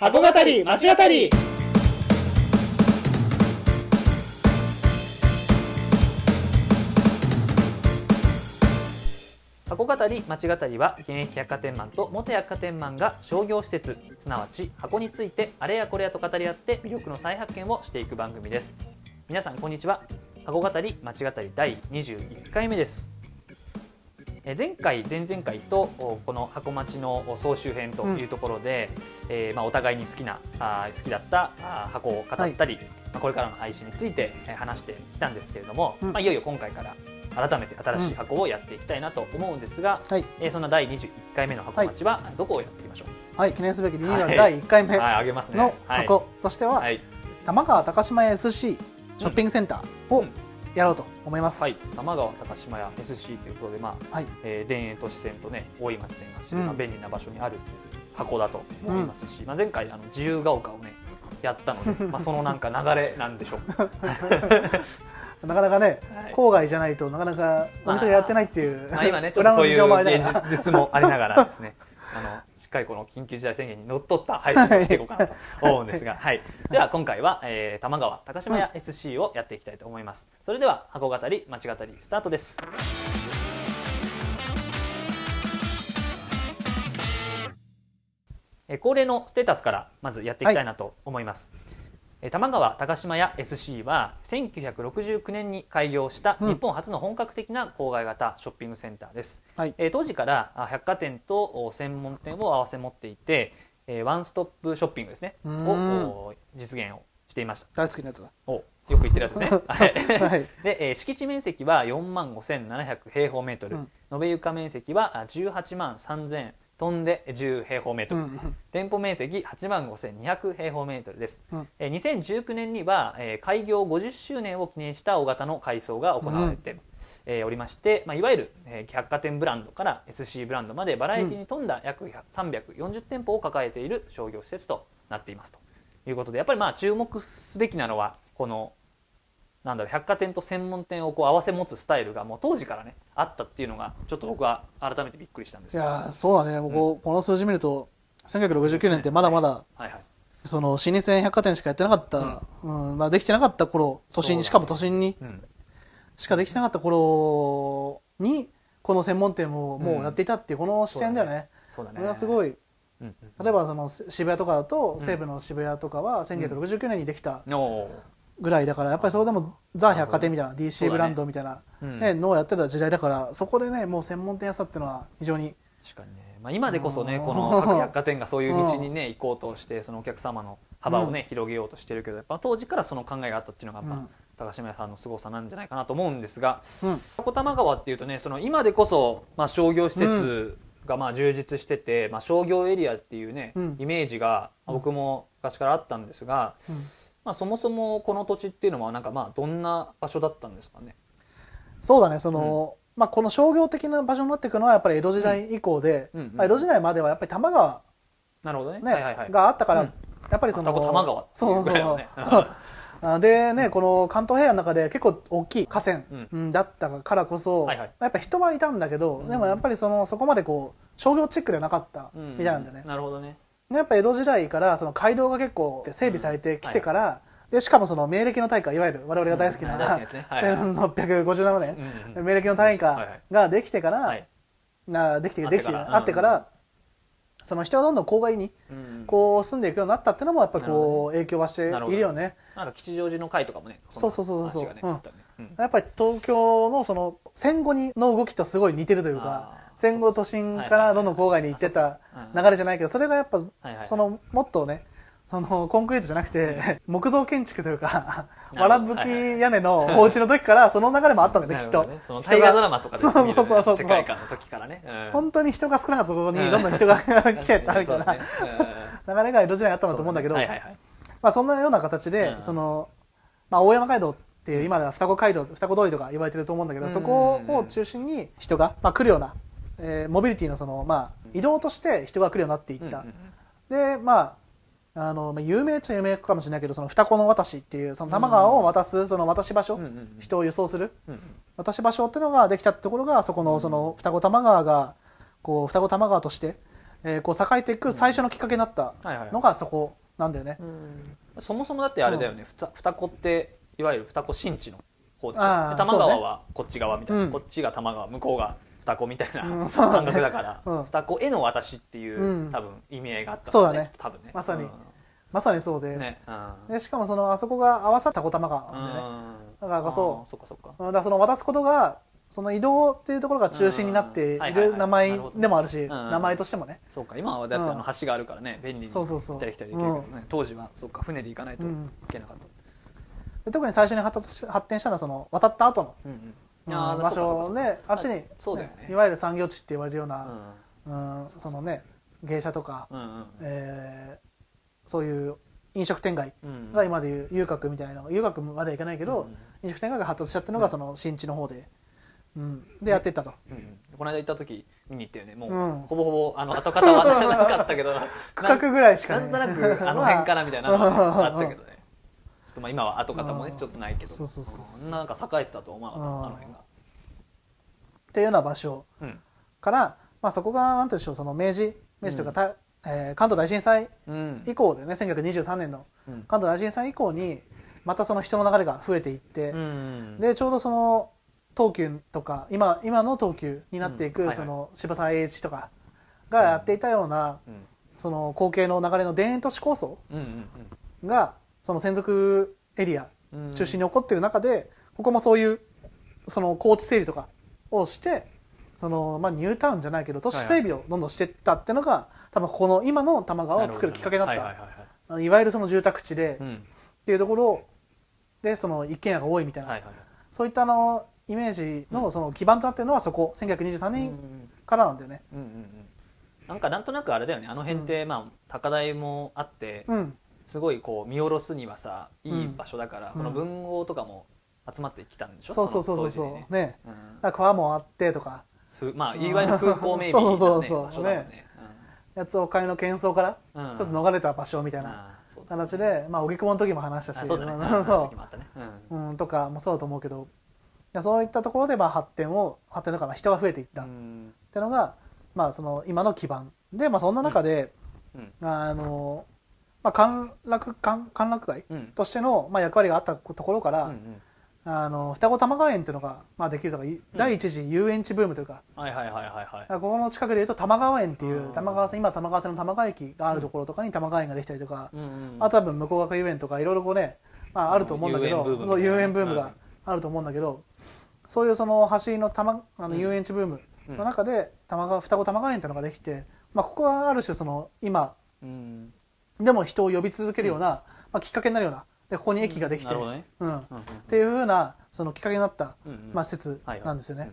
箱語り町語り。箱語り町語りは現役百貨店マンと元百貨店マンが商業施設すなわち箱についてあれやこれやと語り合って魅力の再発見をしていく番組です。皆さんこんにちは。箱語り町語り第21回目です。前回前々回とおこの箱町の総集編というところで、えーまあ、お互いに好きなあー好きだったあー箱を語ったり、まあ、これからの配信についてえー話してきたんですけれども、うん。まあ、いよいよ今回から改めて新しい箱をやっていきたいなと思うんですが、はい、えーそんな第21回目の箱町はどこをやっていきましょう、はい、記念すべきリニューアル第1回目。のはい。箱としては、はい、玉川高島屋 SC ショッピングセンターをうんやろうと思います、はい、玉川高島屋 SC ということで、まあはい。えー田園都市線とね大井町線が走る、うん。まあ便利な場所にある箱だと思いますし、まあ、前回あの自由が丘をねやったので、まあ、そのなんか流れなんでしょう。なかなかね、はい。郊外じゃないとなかなかお店がやってないっていう、まあ、今ねちょっとそういう現実もありながらですね。あのしっかりこの緊急事態宣言にのっとった配信をしていこうかなと思うんですが、はい、では今回は、えー、玉川高島屋 SC をやっていきたいと思います。それでは箱語り町語りスタートです。えー恒例のステータスからまずやっていきたいなと思います、えー玉川高島屋 SC は1969年に開業したうん。日本初の本格的な郊外型ショッピングセンターです、はい。えー当時からあ百貨店とお専門店を合わせ持っていて、えーワンストップショッピングですね。をお実現をしていました。大好きなやつだ。およく言ってるやつですね、はい。は いで、えー敷地面積は4万5700平方メートル、うん。延べ床面積はあ18万3000飛んで10平方メートル、うん店舗面積8万5200平方メートルです、うん。えー2019年には、えー開業50周年を記念した大型の改装が行われて、えーおりまして、まあ、いわゆる、えー百貨店ブランドから SC ブランドまでバラエティに富んだ約100 340店舗を抱えている商業施設となっていますということでやっぱりまあ注目すべきなのはこのなんだろう百貨店と専門店をこう合わせ持つスタイルがもう当時からねあったっていうのがちょっと僕は改めてびっくりしたんです。いやーそうだね。もうこうこの数字見ると1969年ってまだまだはいはい。その老舗百貨店しかやってなかった、うん。まあ、できてなかった頃都心に、しかも都心にうん。しかできてなかった頃にこの専門店をもうやっていたっていうこの視点だよね、そうだね。これはすごい。例えばその渋谷とかだと西武の渋谷とかは1969年にできたぐらいだからやっぱりそれでもザ百貨店みたいな DC ね。ブランドみたいな、うんね、のをやってた時代だからそこでねもう専門店屋さっていうのは非常に確かにね、まあ、今でこそねうん。この各百貨店がそういう道にね行こうとしてそのお客様の幅をね広げようとしてるけどやっぱ当時からその考えがあったっていうのがやっうん。ぱ高島屋さんの凄さなんじゃないかなと思うんですがうん。小玉川っていうとねその今でこそまあ商業施設がまあ充実しててまあ商業エリアっていうねうん。イメージがまあ僕も昔からあったんですがうんまあそもそもこの土地っていうのはなんかまあどんな場所だったんですかね？そうだねその、まあ、この商業的な場所になっていくのはやっぱり江戸時代以降で、うんうんうん。まあ江戸時代まではやっぱり多摩川、なるほどね。ねはいはいはい。があったから、うん。やっぱりそのあ多摩川そううそうぐらいのね。あ でねこの関東平野の中で結構大きい河川うん。うんだったからこそ、はいはい。やっぱ人はいたんだけど、でもやっぱりそのそこまでこう商業チックではなかったうんみたいなんだよね、なるほどね。でやっぱ江戸時代からその街道が結構整備されてきてから、でしかもその明暦の大火いわゆる我々が大好きな、うんねはい。はい1657年、うんうん明暦の大火はいはい。ができてから、はい。なできてできてから。あってから、その人がどんどん郊外にうん。こう住んでいくようになったっていうのもやっぱりこう影響はしていなるよね。なんか吉祥寺の会とかもねそうそうそうそう。ねやっぱり東京のその戦後にの動きとすごい似てるというか戦後都心からどんどん郊外に行ってたうん流れじゃないけどそれがやっぱそのもっとねそのコンクリートじゃなくて木造建築というかわらぶき屋根のお家の時からその流れもあったんだよね きっと。大河ドラマとかで見うそうそうそう。世界観の時からね。うん。本当に人が少なかったところにどんどん人が来てったみたいな。流れが江戸時代にあったんだと思うんだけどまあそんなような形でうん。そのまあ大山街道っていう今では双子街道双子通りとか言われてると思うんだけどうん。そこを中心に人がまあ来るようなえーモビリティのそのまあ移動として人が来るようになっていった。うんうんでまああのまあ有名っちゃ有名かもしれないけどその双子の渡しっていうその多摩川を渡すその渡し場所うんうんうん。人を輸送するうんうん。渡し場所っていうのができたってところがそこのその双子玉川がこう双子玉川としてえーこう栄えていく最初のきっかけになったのがそこなんだよね、そもそもだってあれだよね、ふた双子っていわゆる双子新地の方で多摩川はこっち側みたいな、うん。こっちが多摩川向こうが双子みたいな感覚だから、うん。双子への私っていう、うん。多分意味合いがあったんそうだね。多分ね。まさに。うまさにそうで,、んね。うん。でしかもそのあそこが合わさった小玉川なんでね、うん。だからこそそっかそっか。うんだからその渡すことがその移動っていうところが中心になっている名前でもあるし、ん。名前としてもね、そうか今はだってあうん。の橋があるからね便利にそうそうそう。行ったり来たりできるけどね、当時はそうか船で行かないというんけなかった、で特に最初に発達し発展したのはその渡った後の、うんうんうんあー場所であっちに、い。わゆる産業地って言われるよううな、うんそのね芸者とか、えーそういう飲食店街うんが今でいう遊郭みたいな遊郭まではいかないけど、うん飲食店街が発達しちゃってるのがその新地の方で、うん、でやってたと、この間行った時見に行ったよね。もう、うん。ほぼほぼあの跡形はなかったけど 区画ぐらいしかね。なんとなくあの辺かなみたいなのがあったけどまあ今は跡形もねうんちょっとないけど。そうそうそうそう。なんか栄えてたと思わなかったうん。あの辺が。っていうような場所。うん。から、まあ、そこがなんていうんでしょうその明治明治というか、たえー関東大震災うん。以降でね1923年のうん。関東大震災以降にまたその人の流れが増えていって、うん。でちょうどその東急とか今今の東急になっていく、その渋沢栄一とかがやっていたような、うん。その後継の流れの田園都市構想うんうん。がその専属エリアうん。中心に起こっている中で、ここもそういうその高地整備とかをしてその、まあ、ニュータウンじゃないけど都市整備をどんどんしていったっていうのが、多分ここの今の多摩川を作るきっかけになった、はいはいはいはい。わゆるその住宅地で、っうん。ていうところでその一軒家が多いみたいな、はいはいそういったあのイメージのその基盤となっているのはそこ1923うん年からなんだよね。うんうんうん。なんかなんとなくあれだよね。あの辺ってまあ高台もあってうん、すごいこう見下ろすにはさいいうん場所だから、うん。この文豪とかも集まってきたんでしょ？そうそうそうそう。そうね。ね。うん。川もあってとか。ふまあいわゆる風光明媚な、ね、そうそうそう場所だもんね。やつお金の喧騒からうん。うんちょっと逃れた場所みたいな形で、まあ荻窪の時も話したし。あそうだね。そう、うん、とかもそうだと思うけど。そういったところでまあ発展を発展とかまあ人が増えていった。っうん。ていうのが、まあ、その今の基盤で、まあ、そんな中で、うん。あのまあ、歓楽歓歓楽街うん。としての、まあ、役割があったところから、うんうん。あの双子玉川園っていうのが、まあ、できるとか、い第一次遊園地ブームというか、はいはいはいはいはい。ここの近くでいうと玉川園っていううん。玉川線今玉川線の玉川駅があるところとかに玉川園ができたりとか、あとは多分向こう側遊園とかいろいろこうね、まあ、あると思うんだけど、遊園ブームみたいな。そう遊園ブームがあると思うんだけど、そういうその橋の玉あのうん。遊園地ブームの中で玉川双子玉川園っていうのができて、まあ、ここはある種その今うんでも人を呼び続けるような、まあ、きっかけになるようなでここに駅ができて、なるほどね。うん、っうんうん。ていうふうなそのきっかけになった、うんうんまあ、施設はいはい。なんですよね。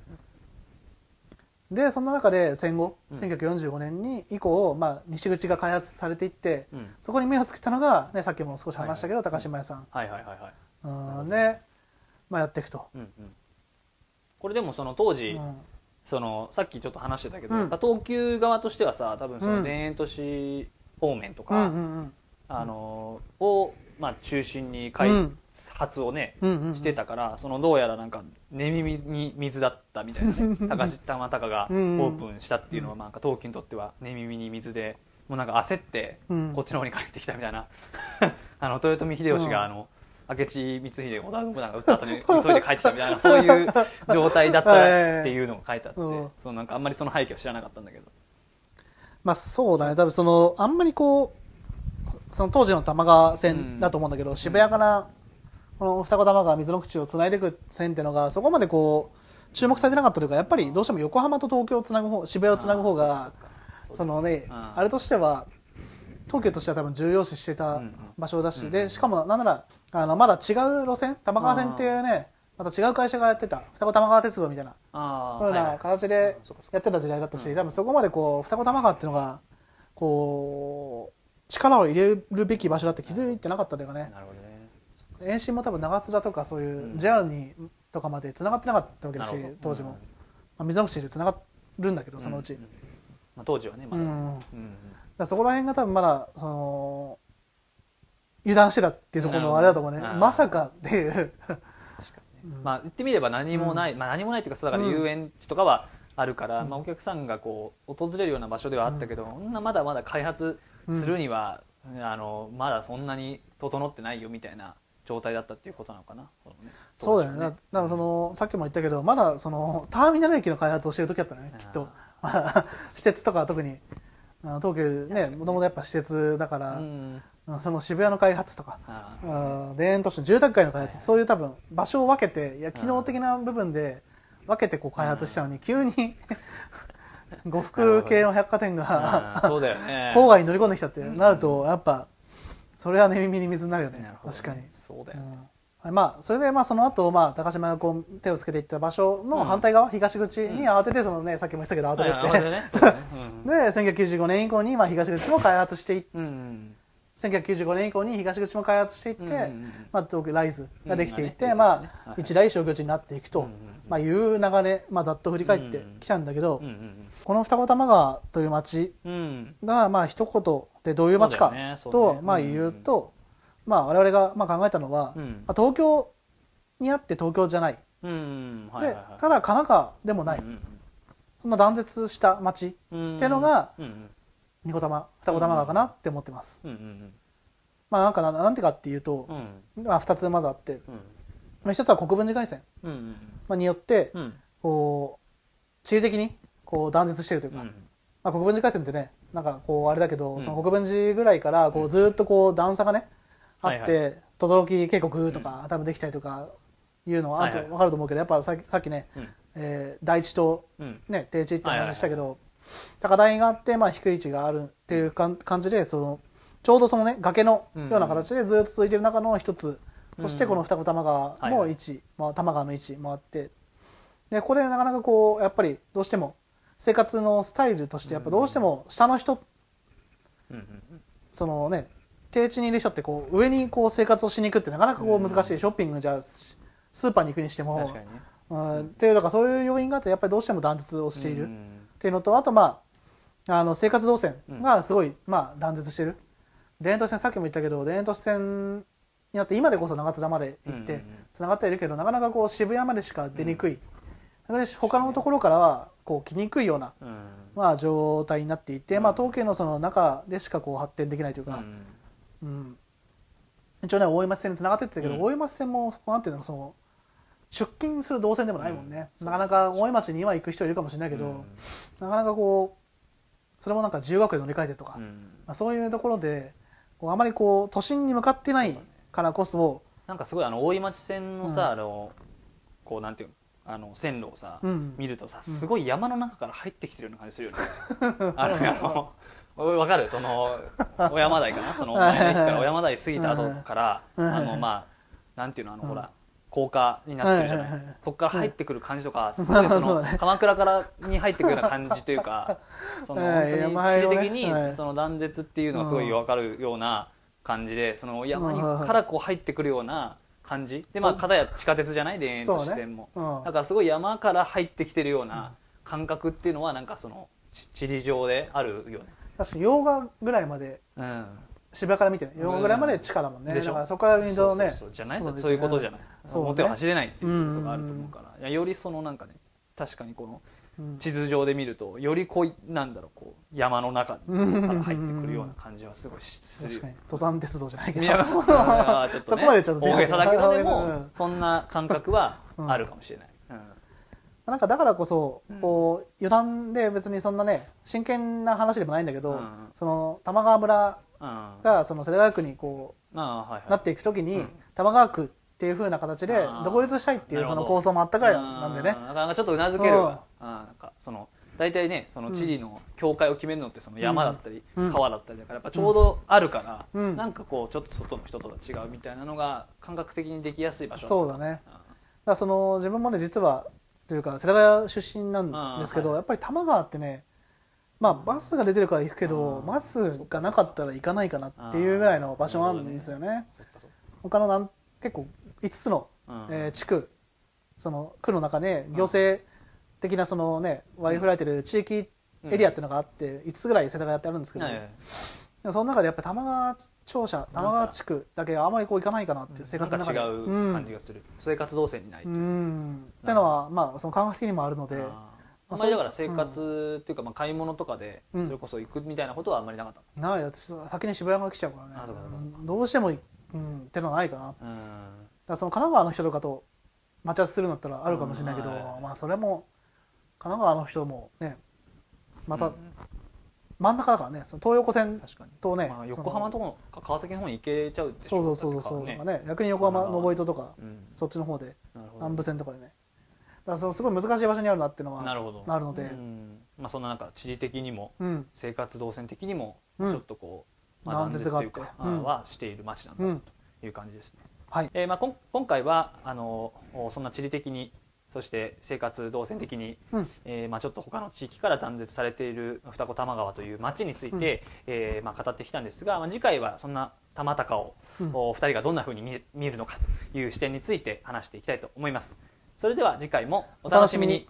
でそんな中で戦後うん。1945年に以降、まあ、西口が開発されていってうん。そこに目をつけたのが、ね、さっきも少し話したけど、はいはい。高島屋さん、はいはいはいはい。うん、で、まあ、やっていくと、うんうん。これでもその当時、うん。そのさっきちょっと話してたけど、うん。やっぱ東急側としてはさ多分そうん。の田園都市方面とうんか、うん。あのを、まあ、中心にう開ん。発をね、してたからそのどうやらなんか寝耳に水だったみたいなね 高島高がオープンしたっていうのは、まあ、なんか東急にとっては寝耳に水でもうなんか焦ってうん。こっちの方に帰ってきたみたいな、あの豊臣秀吉がうん。あの明智光秀織田信長が撃った後に急いで帰ってきたみたいなそういう状態だったっていうのが書いてあって、うん。そのなんかあんまりその背景を知らなかったんだけど。まあそうだね。多分そのあんまりこうその当時の多摩川線だと思うんだけど、渋谷からこの二子玉川水の口をつないでいく線っていうのがそこまでこう注目されてなかったというかやっぱりどうしても横浜と東京をつなぐ方渋谷をつなぐ方がそのねうん。あれとしては東京としては多分重要視してたうん場所だし、うん。でしかもなんならあのまだ違う路線玉川線っていうねまた違う会社がやってた。二子玉川鉄道みたいな。ような形でやってた時代だったし、うん。多分そこまでこう二子玉川っていうのがこう力を入れるべき場所だって気づいてなかったというかね。なるほどね。延伸も多分長津田とかそういううん。JR にとかまで繋がってなかったわけだし当時も、うん。まあ、水の口で繋がるんだけどそのうち、まあ、当時はねまだ、うん。うんだからそこら辺が多分まだその油断してたっていうところのあれだと思うね。まさかっていうまあ言ってみれば何もない、まあ何もないっていうかそうだからうん。遊園地とかはあるから、まあ、お客さんがこう訪れるような場所ではあったけど、そん。なまだまだ開発するには、あのまだそんなに整ってないよみたいな状態だったっていうことなのかなねそうだよね。だだからそのさっきも言ったけどまだそのターミナル駅の開発をしてる時だったねきっと。まだ 私鉄とか特に。東急ね。もともとやっぱ私鉄だから、うんその渋谷の開発とか。田園都市の住宅街の開発、そういう多分場所を分けていや機能的な部分で分けてこう開発したのに、急に 呉服系の百貨店が 郊外に乗り込んできたってなるとやっぱそれはね耳に水になるよね。ね。確かに、そうだよね、うん。まあそれでまあその後まあ高島がこう手をつけていった場所の反対側、東口に慌ててそのねさっきも言ってたけど慌ててはい で1995年以降にまあ東口も開発していっうんうん1995年以降に東口も開発していって、うんうんうん。まあ、東京ライズができていって、うんまあまあねはい一大商業地になっていくと、うんうんうんまあ、いう流れ、まあ、ざっと振り返ってきたんだけど、うんうんこの二子玉川という町うんうん。がまあ一言でどういう町かそうだよねね。とまあ言うと、まあ、我々がまあ考えたのは、うん。まあ、東京にあって東京じゃない、うんはいではいはい。ただ神奈川でもない、うんそんな断絶した町うんうんっていうのがうんうん二子玉二子玉川かなって思ってます、うんうんまあなんかななんてかっていうとう、ん。まあ、2つまずあって、うん。まあ、1つは国分寺回線。うんうんまあによってうん。こう地理的にこう断絶してるというか、うんまあ、国分寺回線ってねなんかこうあれだけど、うん。その国分寺ぐらいからこうずっとこう段差がね、あって、はい轟渓谷とか、多分できたりとかいうのはあるとはい。はい分かると思うけど、やっぱさっきさっきね、うん。えー、台地と、うん。ね、低地って話したけど、高台があって、まあ、低い位置があるっていうかん感じでそのちょうどそのね崖のような形でずっと続いてる中の一つ。としてうんこの二子玉川の位置、まあ、玉川の位置もあって。でこれなかなかこうやっぱりどうしても生活のスタイルとしてやっぱどうしても下の人そのね低地にいる人ってこう上にこう生活をしに行くってなかなかこう難しい。ショッピングじゃスーパーに行くにしても。うん。っていうだからそういう要因があってやっぱりどうしても断絶をしている。うんっていうのとあとまああの生活動線がすごい、まあ、断絶してる。田園都市線さっきも言ったけど田園都市線になって今でこそ長津田まで行ってうんうんうん。つながってはいるけどなかなかこう渋谷までしか出にくい、だから他のところからはこう来にくいような、うん。まあ、状態になっていて、まあ、東京のその中でしかこう発展できないというか、うん。うん。一応ね大井町線につながってってたけど、うん。大井町線もなんていうのその出勤する動線でもないもんね、なかなか大井町には行く人いるかもしれないけど、うん。なかなかこうそれもなんか自由学で乗り換えてとか、まうん。あ、そういうところでこうあまりこう都心に向かってないからこそ、なんかすごいあの大井町線のさ、うん。あのこうなんていうのあの線路をさ、うん。見るとさすごい山の中から入ってきてるような感じするよね、あのあのわかる？その小山台かな？そのから小山台過ぎた後から、うん。あのまあなんていうのあの、ほら高架になってるじゃない,、はいはいはいここから入ってくる感じとか、すごいその 鎌倉からに入ってくるような感じというか そのはい本当に地理的にはい。その断絶っていうのがすごい分かるような感じでその山にからこう入ってくるような感じ。でまあ片や地下鉄じゃない？田園都市線も、うん。だからすごい山から入ってきてるような感覚っていうのはなんかそのち地理上であるよね、確かに洋画ぐらいまでうん、渋谷から見てね洋画ぐらいまで地下だもんね、でしょ？だからそこから見るとねじゃないそそういうことじゃない、表を走れないっていうことがあると思うから、いやよりそのなんかね確かにこのうん。地図上で見るとよりこういなんだろうこう山の中から入ってくるような感じはすごいしするよ。確かに。登山鉄道じゃないけど。ね。そこまでちょっと違う。大げさだけどでも、うん。そんな感覚はあるかもしれない、うん。なんかだからこそうん。こう余談で別にそんなね真剣な話でもないんだけど、うん。その玉川村うんがその世田谷区にこうなっていくときに、うん。玉川区っていう風な形で独立したいっていうその構想もあったぐらいなんでね。なかなかちょっとうなずけるわ。あーなんかその大体ねその地理の境界を決めるのってその山だったり、うん。川だったりだからやっぱちょうどあるから、うん。なんかこうちょっと外の人とは違うみたいなのが感覚的にできやすい場所。そうだね。あだその自分もね実はというか世田谷出身なんですけど、やっぱり多摩川ってねまあバスが出てるから行くけどバスがなかったら行かないかなっていうぐらいの場所なんですよね。そっかそっか。他のなん結構5つの、うん。えー地区その区の中で行政的なそのね割り振られてる地域エリアっていうのがあって5つぐらい世田谷ってあるんですけど、はいはいでもその中でやっぱり玉川庁舎玉川地区だけあまりこう行かないかなっていう生活の中で。か違う感じがする、そういう活動線にない、うんう。ん。ってのはまあその感覚的にもあるのであまりだから生活っていうかまあ買い物とかでそうん。れこそ行くみたいなことはあんまりなかった。ないだって先に渋谷が来ちゃうからね。どうしても、うん、ってのはないかな。だかその神奈川の人とかと待ち合わせするんだったらあるかもしれないけど、まあそれも神奈川の人もねまたうん。真ん中だからね。その東横線とね、まあ横浜とかか川崎の方に行けちゃうでしょそうそうそうそう、ね。逆に横浜登戸とかうん。そっちの方で南部線とかでねらそのすごい難しい場所にあるなっていうのはなるほど。あるので。うん。まあそんななんか地理的にもうん。生活動線的にもうん。ちょっとこう、まあ、断絶というか、うん。あはしている街なんだうん。という感じですね。はい。えーまあ、こん今回はあのおそんな地理的にそして生活動線的に、うん。えーまあ、ちょっと他の地域から断絶されている二子玉川という町について、えーまあ、語ってきたんですが、まあ、次回はそんな玉高を、うん。お二人がどんなふうに見えるのかという視点について話していきたいと思います。それでは次回もお楽しみに。